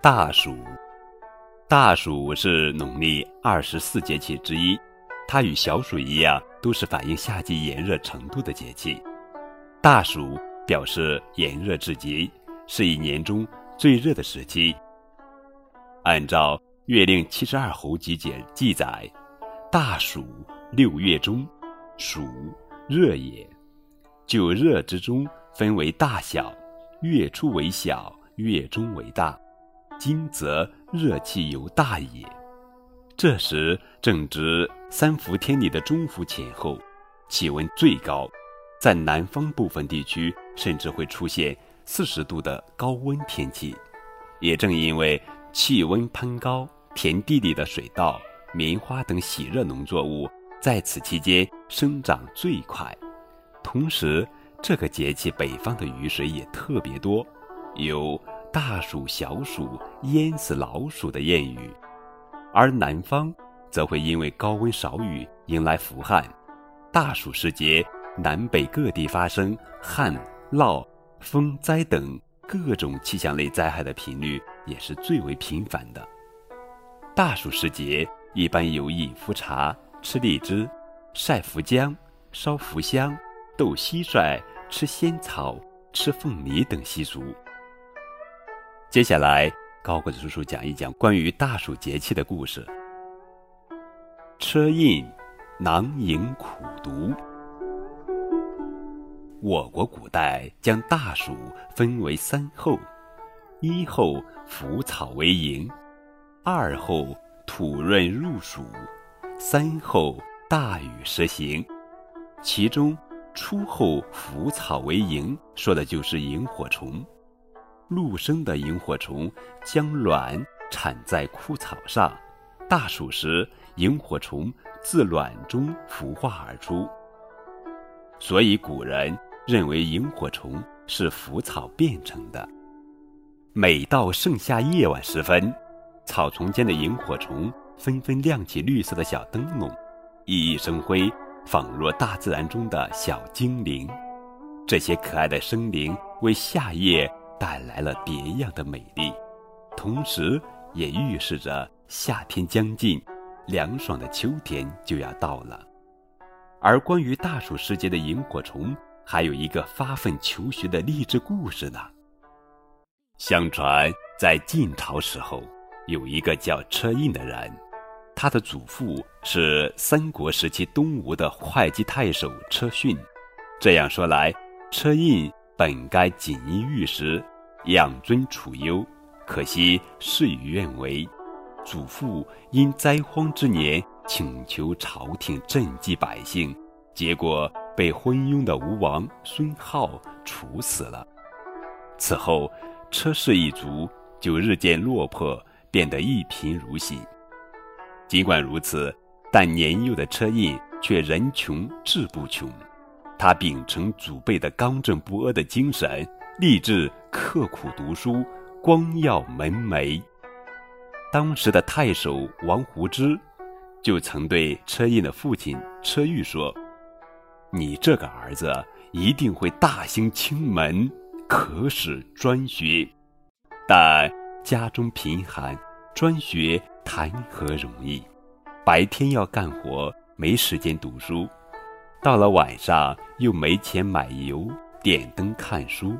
大暑，大暑是农历二十四节气之一，它与小暑一样，都是反映夏季炎热程度的节气。大暑表示炎热至极，是一年中最热的时期。按照《月令七十二候集解》记载，大暑六月中，暑热也。就热之中分为大小，月初为小，月中为大。今则热气尤大也。这时正值三伏天里的中伏前后，气温最高，在南方部分地区甚至会出现四十度的高温天气。也正因为气温攀高，田地里的水稻、棉花等喜热农作物在此期间生长最快，同时这个节气北方的雨水也特别多，有。大暑小暑淹死老鼠的谚语，而南方则会因为高温少雨迎来伏旱。大暑时节，南北各地发生旱、涝、风灾等各种气象类灾害的频率也是最为频繁的。大暑时节，一般有饮伏茶、吃荔枝、晒伏姜、烧伏香、斗蟋蟀、吃仙草、吃凤梨等习俗。接下来，高个子叔叔讲一讲关于大暑节气的故事。车胤囊萤苦读。我国古代将大暑分为三候：一候腐草为萤，二候土润入暑，三候大雨时行。其中，初候腐草为萤，说的就是萤火虫。陆生的萤火虫将卵产在枯草上，大暑时，萤火虫自卵中孵化而出。所以古人认为萤火虫是腐草变成的。每到盛夏夜晚时分，草丛间的萤火虫纷纷亮起绿色的小灯笼，熠熠生辉，仿若大自然中的小精灵。这些可爱的生灵为夏夜。带来了别样的美丽，同时也预示着夏天将近，凉爽的秋天就要到了。而关于大暑时节的萤火虫，还有一个发奋求学的励志故事呢。相传在晋朝时候，有一个叫车胤的人，他的祖父是三国时期东吴的会稽太守车逊。这样说来，车胤。本该锦衣玉食，养尊处优，可惜事与愿违。祖父因灾荒之年请求朝廷赈济百姓，结果被昏庸的吴王孙皓处死了。此后，车氏一族就日渐落魄，变得一贫如洗。尽管如此，但年幼的车胤却人穷志不穷。他秉承祖辈的刚正不阿的精神，立志刻苦读书，光耀门楣。当时的太守王胡之，就曾对车胤的父亲车玉说：“你这个儿子一定会大兴清门，可使专学。但家中贫寒，专学谈何容易？白天要干活，没时间读书。”到了晚上，又没钱买油、点灯看书。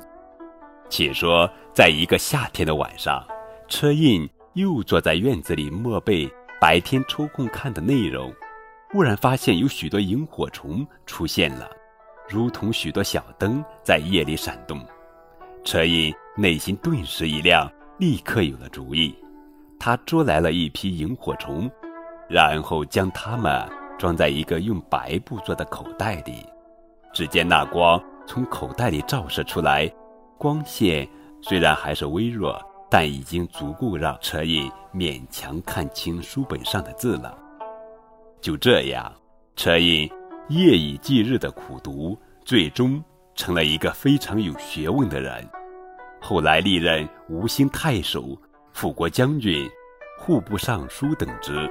且说，在一个夏天的晚上，车胤又坐在院子里默背白天抽空看的内容，忽然发现有许多萤火虫出现了，如同许多小灯在夜里闪动。车胤内心顿时一亮，立刻有了主意。他捉来了一批萤火虫，然后将它们。装在一个用白布做的口袋里，只见那光从口袋里照射出来，光线虽然还是微弱，但已经足够让车胤勉强看清书本上的字了。就这样，车胤夜以继日的苦读，最终成了一个非常有学问的人。后来历任吴兴太守、辅国将军、户部尚书等职。